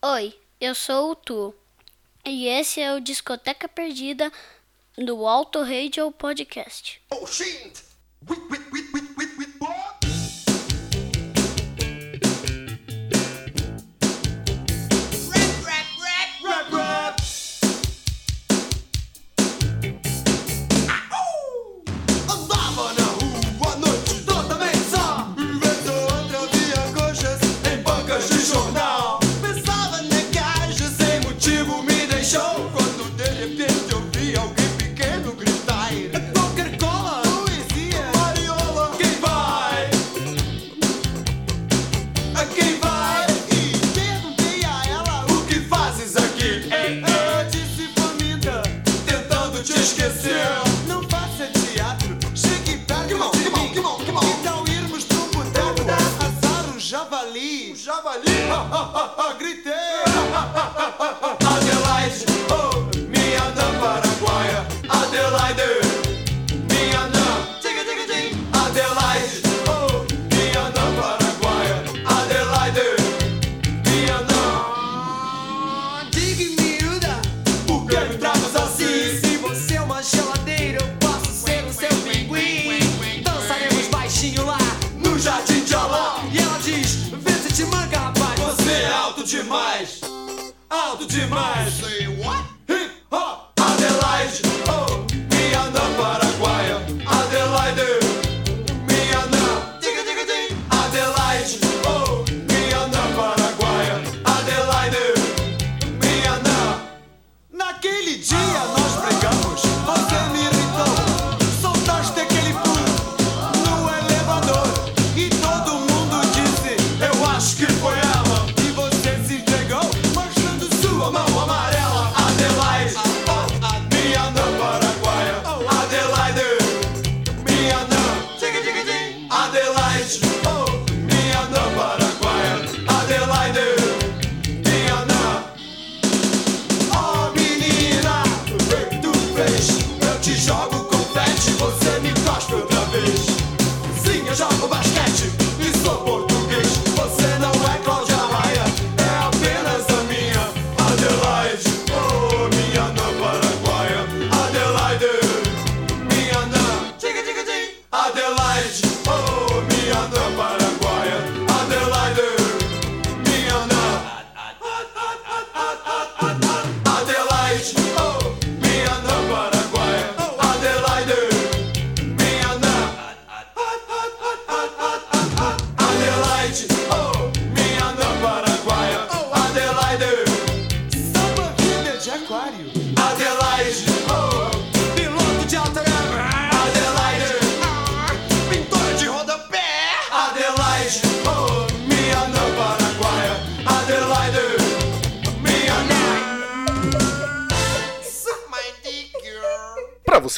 Oi, eu sou o Tu e esse é o Discoteca Perdida do Alto Radio Podcast. Oh shit!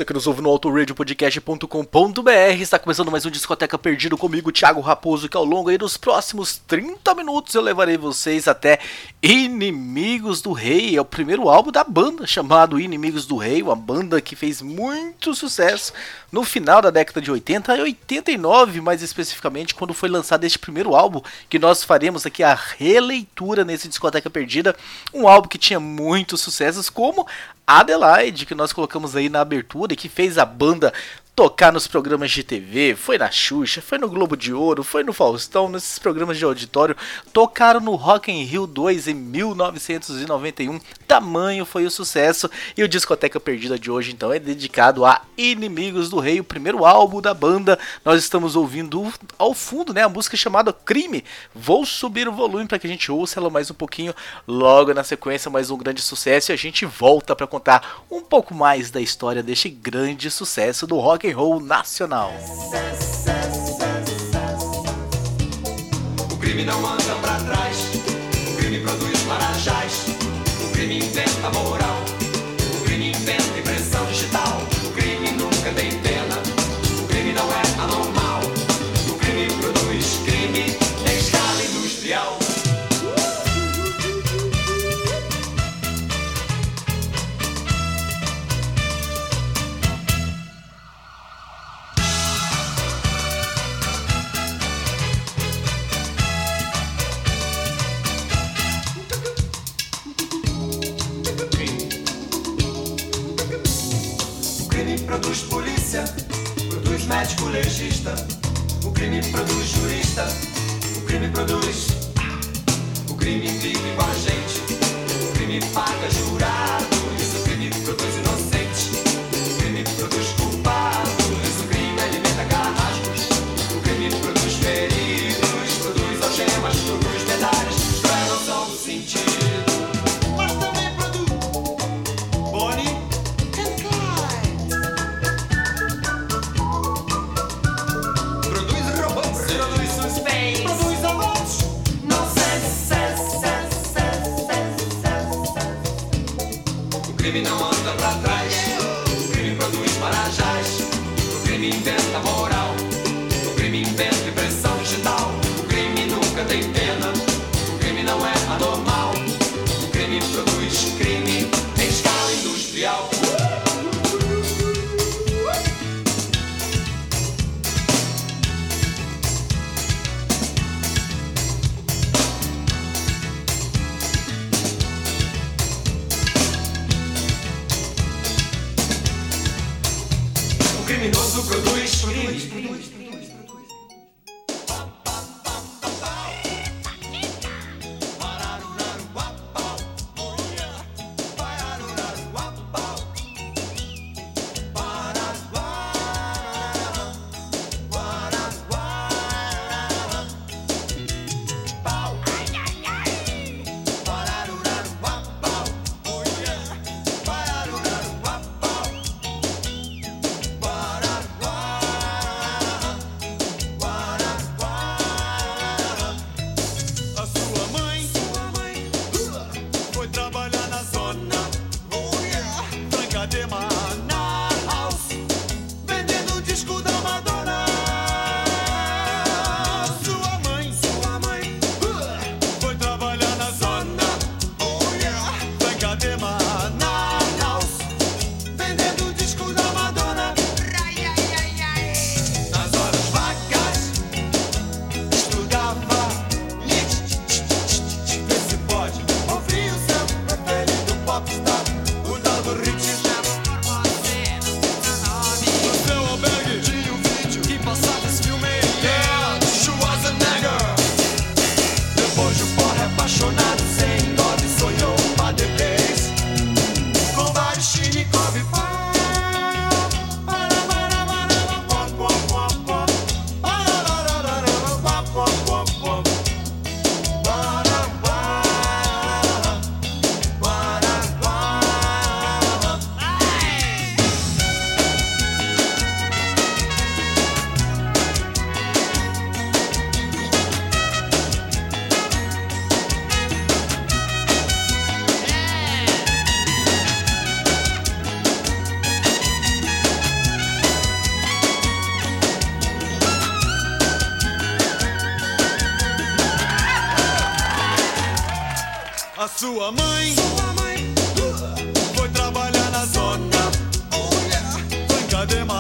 Você que nos ouve no autoradiopodcast.com.br, está começando mais um Discoteca Perdido comigo, Thiago Raposo, que ao longo aí dos próximos 30 minutos eu levarei vocês até Inimigos do Rei. É o primeiro álbum da banda chamado Inimigos do Rei, uma banda que fez muito sucesso no final da década de 80 e 89, mais especificamente, quando foi lançado este primeiro álbum, que nós faremos aqui a releitura nesse Discoteca Perdida, um álbum que tinha muitos sucessos, como Adelaide, que nós colocamos aí na abertura e que fez a banda tocar nos programas de TV, foi na Xuxa, foi no Globo de Ouro, foi no Faustão, nesses programas de auditório, tocaram no Rock in Rio 2 em 1991. Tamanho foi o sucesso e o Discoteca Perdida de hoje então é dedicado a Inimigos do Rei, o primeiro álbum da banda. Nós estamos ouvindo ao fundo, né, a música chamada Crime. Vou subir o volume para que a gente ouça ela mais um pouquinho logo na sequência, mais um grande sucesso e a gente volta para contar um pouco mais da história deste grande sucesso do rock and roll nacional. O crime não anda pra trás, o crime produz marajás, o crime inventa moral, criminoso produz, tema. I'll be fine. Ademar.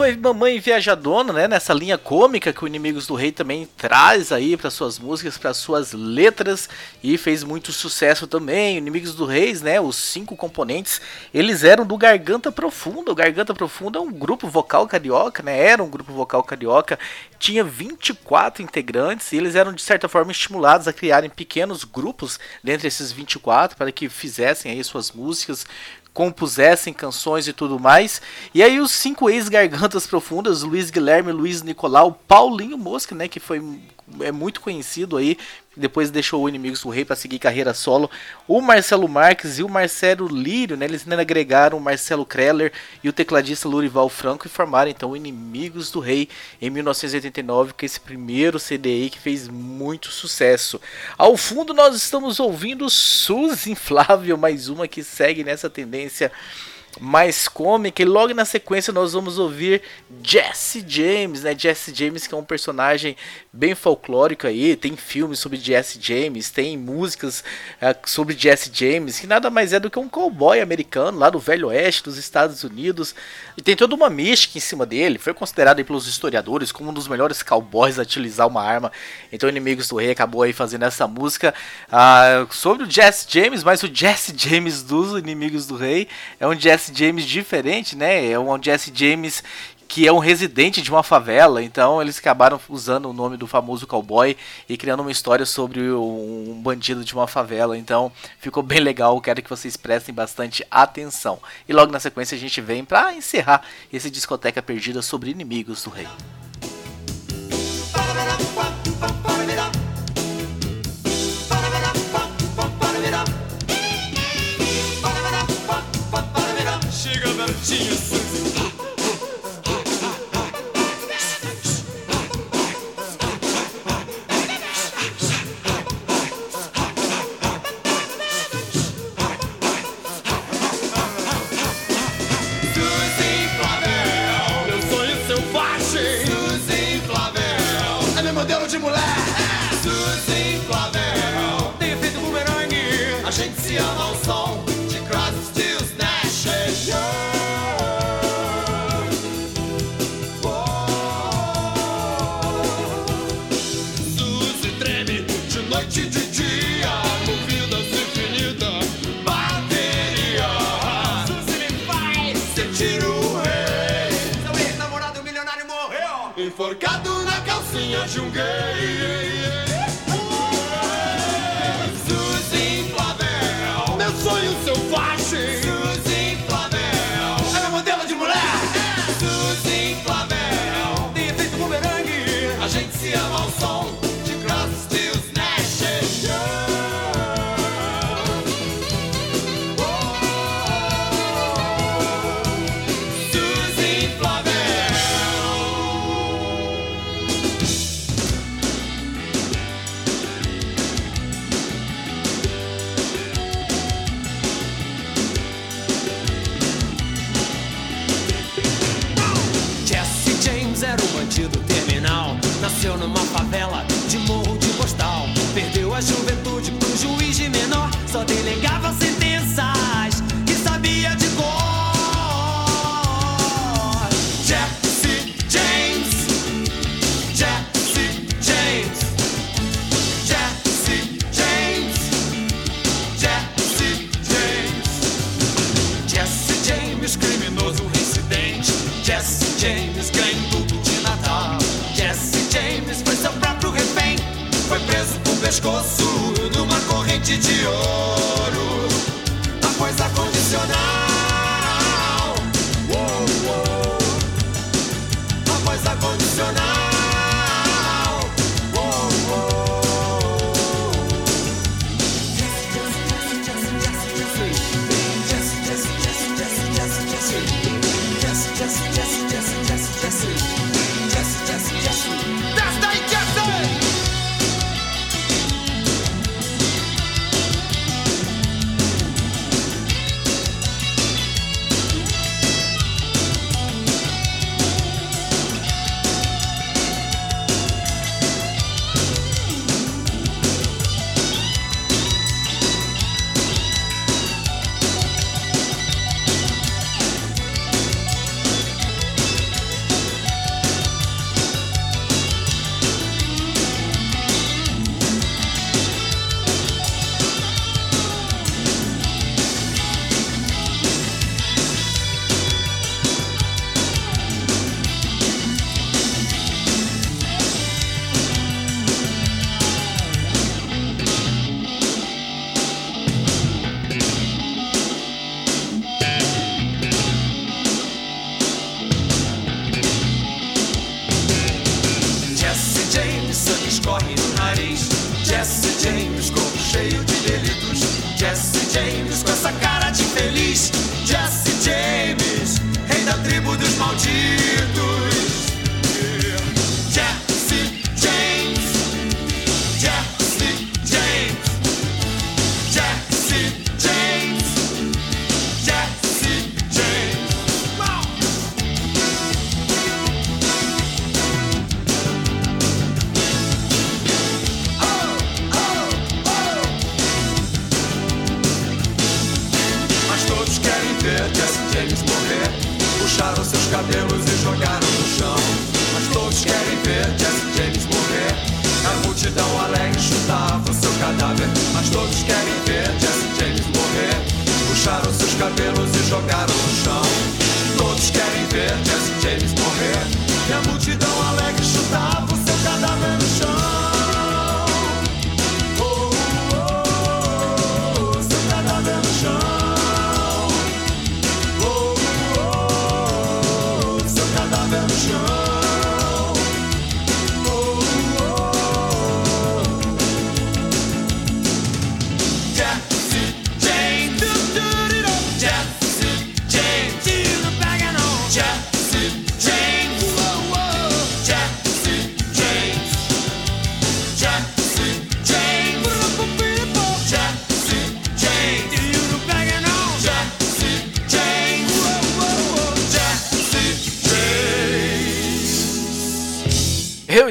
foi Mamãe Viajadona, né? Nessa linha cômica que o Inimigos do Rei também traz aí para suas músicas, para suas letras e fez muito sucesso também. Inimigos do Rei, né? Os cinco componentes, eles eram do Garganta Profunda. O Garganta Profunda é um grupo vocal carioca, né? Era um grupo vocal carioca, tinha 24 integrantes e eles eram de certa forma estimulados a criarem pequenos grupos dentre esses 24 para que fizessem aí suas músicas compusessem canções e tudo mais. E aí os cinco ex-gargantas profundas, Luiz Guilherme, Luiz Nicolau, Paulinho Mosca, né, que foi é muito conhecido aí, depois deixou o Inimigos do Rei para seguir carreira solo. O Marcelo Marques e o Marcelo Lírio, né, eles ainda agregaram o Marcelo Kreller e o tecladista Lurival Franco e formaram então o Inimigos do Rei em 1989, com esse primeiro CD que fez muito sucesso. Ao fundo nós estamos ouvindo Suzy Inflável, mais uma que segue nessa tendência mais cômica. E logo na sequência nós vamos ouvir Jesse James, né? Jesse James que é um personagem bem folclórico aí. Tem filmes sobre Jesse James, tem músicas uh, sobre Jesse James, que nada mais é do que um cowboy americano lá do Velho Oeste dos Estados Unidos. E tem toda uma mística em cima dele. Foi considerado pelos historiadores como um dos melhores cowboys a utilizar uma arma. Então Inimigos do Rei acabou aí fazendo essa música uh, sobre o Jesse James, mas o Jesse James dos Inimigos do Rei é um Jesse Jesse James diferente, né? É um Jesse James que é um residente de uma favela, então eles acabaram usando o nome do famoso cowboy e criando uma história sobre um bandido de uma favela, então ficou bem legal, quero que vocês prestem bastante atenção. E logo na sequência a gente vem para encerrar esse discoteca perdida sobre inimigos do rei. É mulher. Suzy Flavel, tem efeito bumerangue. A gente se ama ao som de Crosby, Stills, Nash and Young. Suzy treme de noite e de dia, movidas infinita bateria. Suzy me faz sentir o rei. Seu ex-namorado milionário morreu, enforcado calcinha de um gay. Pescoço numa corrente de ouro.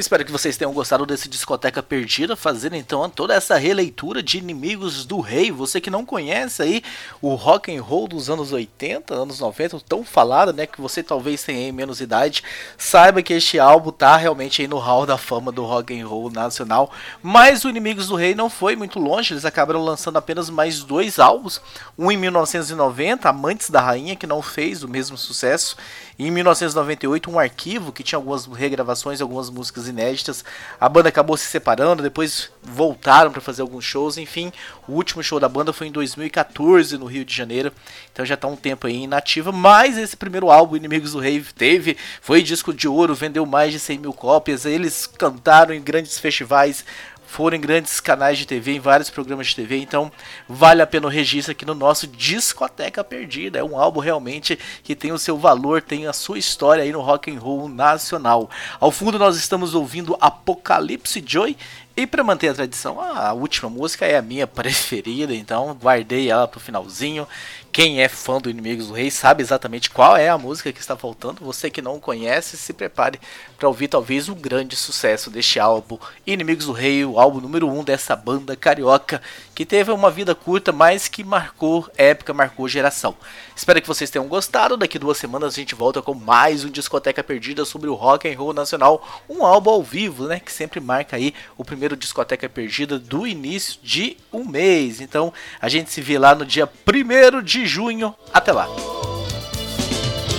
Espero que vocês tenham gostado desse Discoteca Perdida, fazendo então toda essa releitura de Inimigos do Rei. Você que não conhece aí o rock and roll dos anos 80, anos 90, tão falado, né, que você talvez tenha menos idade, saiba que este álbum tá realmente aí no hall da fama do rock and roll nacional. Mas o Inimigos do Rei não foi muito longe, eles acabaram lançando apenas mais dois álbuns, um em 1990, Amantes da Rainha, que não fez o mesmo sucesso, e em 1998, um arquivo que tinha algumas regravações, algumas músicas inéditas. A banda acabou se separando, depois voltaram para fazer alguns shows. Enfim, o último show da banda foi em 2014 no Rio de Janeiro. Então já está um tempo aí inativa. Mas esse primeiro álbum, Inimigos do Rei, teve, foi disco de ouro, vendeu mais de 100 mil cópias. Eles cantaram em grandes festivais foram em grandes canais de TV, em vários programas de TV, então vale a pena o registro aqui no nosso Discoteca Perdida. É um álbum realmente que tem o seu valor, tem a sua história aí no rock and roll nacional. Ao fundo nós estamos ouvindo Apocalipse Joy e para manter a tradição, a última música é a minha preferida, então guardei ela pro finalzinho. Quem é fã do Inimigos do Rei sabe exatamente qual é a música que está faltando. Você que não conhece, se prepare para ouvir talvez o grande sucesso deste álbum Inimigos do Rei, o álbum número 1 um dessa banda carioca que teve uma vida curta, mas que marcou época, marcou geração. Espero que vocês tenham gostado. Daqui duas semanas a gente volta com mais um Discoteca Perdida sobre o rock and roll nacional, um álbum ao vivo, né, que sempre marca aí o primeiro Discoteca Perdida do início de um mês. Então a gente se vê lá no dia 1 de junho. Até lá.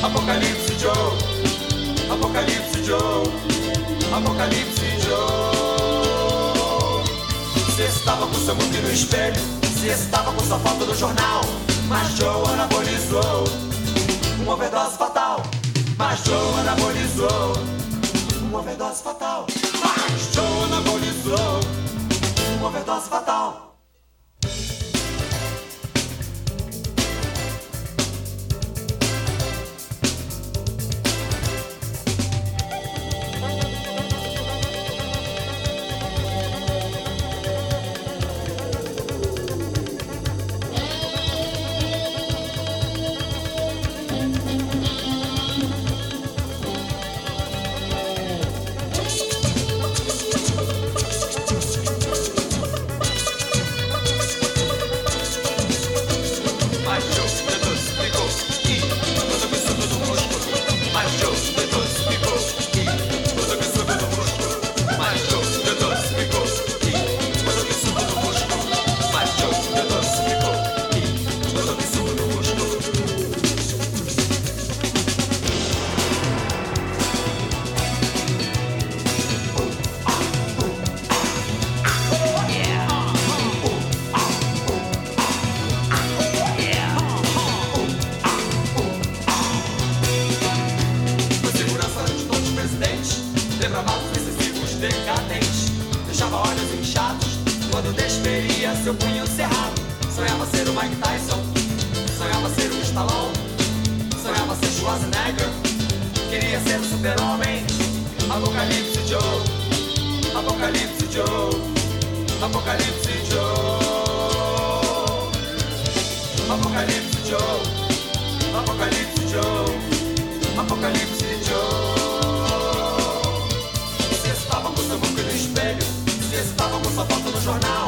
Apocalipse Joe, Apocalipse Joe, Apocalipse Joe. Você estava com seu mundo no espelho, você estava com sua foto no jornal, mas Joe anabolizou, uma overdose fatal. Mas Joe anabolizou, uma overdose fatal. Mas Joe anabolizou, uma overdose fatal. I chose. Schwarzenegger, queria ser o super-homem. Apocalipse Joe, Apocalipse Joe, Apocalipse Joe. Apocalipse Joe, Apocalipse Joe, Apocalipse Joe. Estava com seu boca no espelho, estava com sua foto no jornal,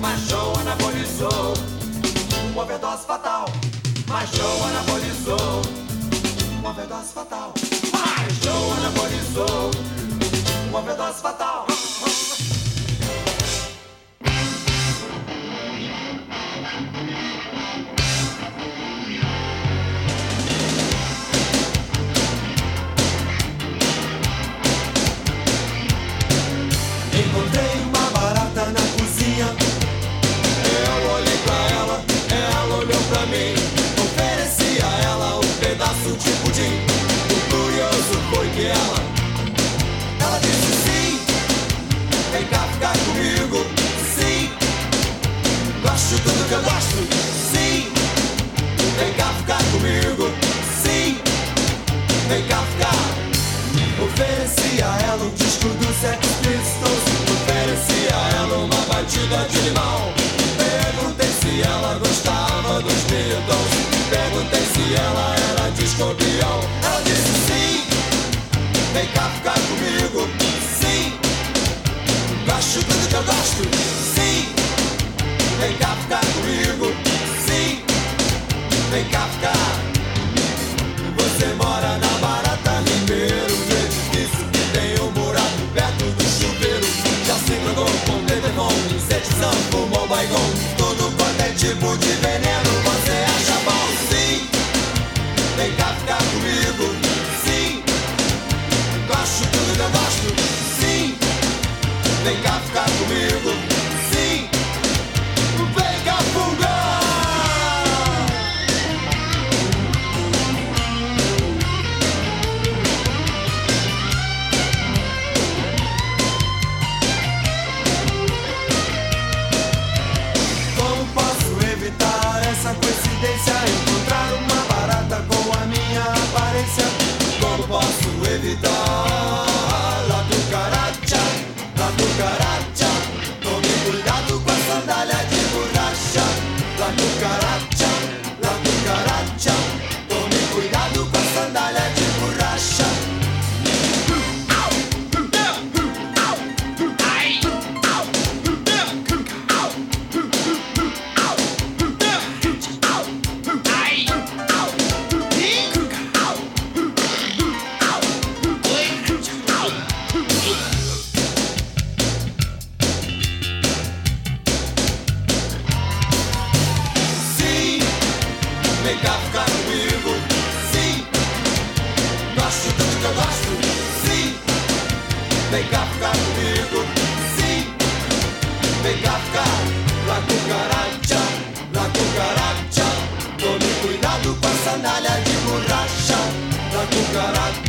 mas Joe anabolizou, uma overdose fatal. Mas Joe anabolizou, uma overdose fatal. Mas Joe anabolizou, uma overdose fatal. Ficar comigo? Sim. Gosto tudo que eu gosto? Sim. Vem cá ficar comigo? Sim. Vem cá ficar. Você mora na Barata Ribeiro No edifício que tem um buraco perto do chuveiro. Já se drogou com Dedemon, insetizão, fumou baigon. Tudo quanto é tipo de veneno você acha bom? Sim, vem cá vem cá ficar comigo cá ficar comigo. Sim, gosto tudo que eu gosto. Sim, vem cá ficar comigo. Sim, vem cá ficar. La cucaracha, la cucaracha. Tome cuidado com a sandália de borracha. La cucaracha,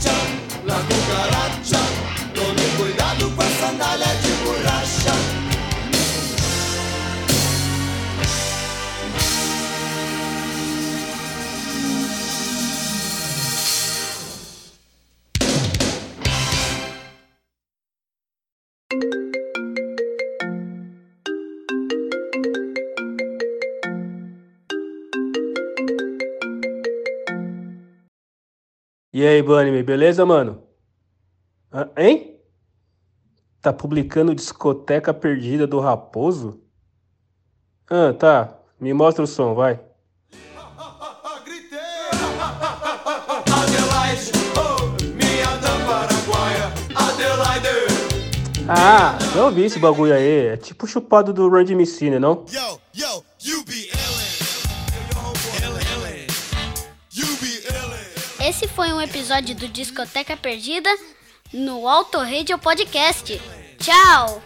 E aí, Bunny, beleza, mano? Hã, hein? Tá publicando Discoteca Perdida do Raposo? Ah, tá. Me mostra o som, vai. Ah, eu vi esse bagulho aí. É tipo chupado do Run DMC, né, não? Yo, foi um episódio do Discoteca Perdida no Auto Radio Podcast. Tchau!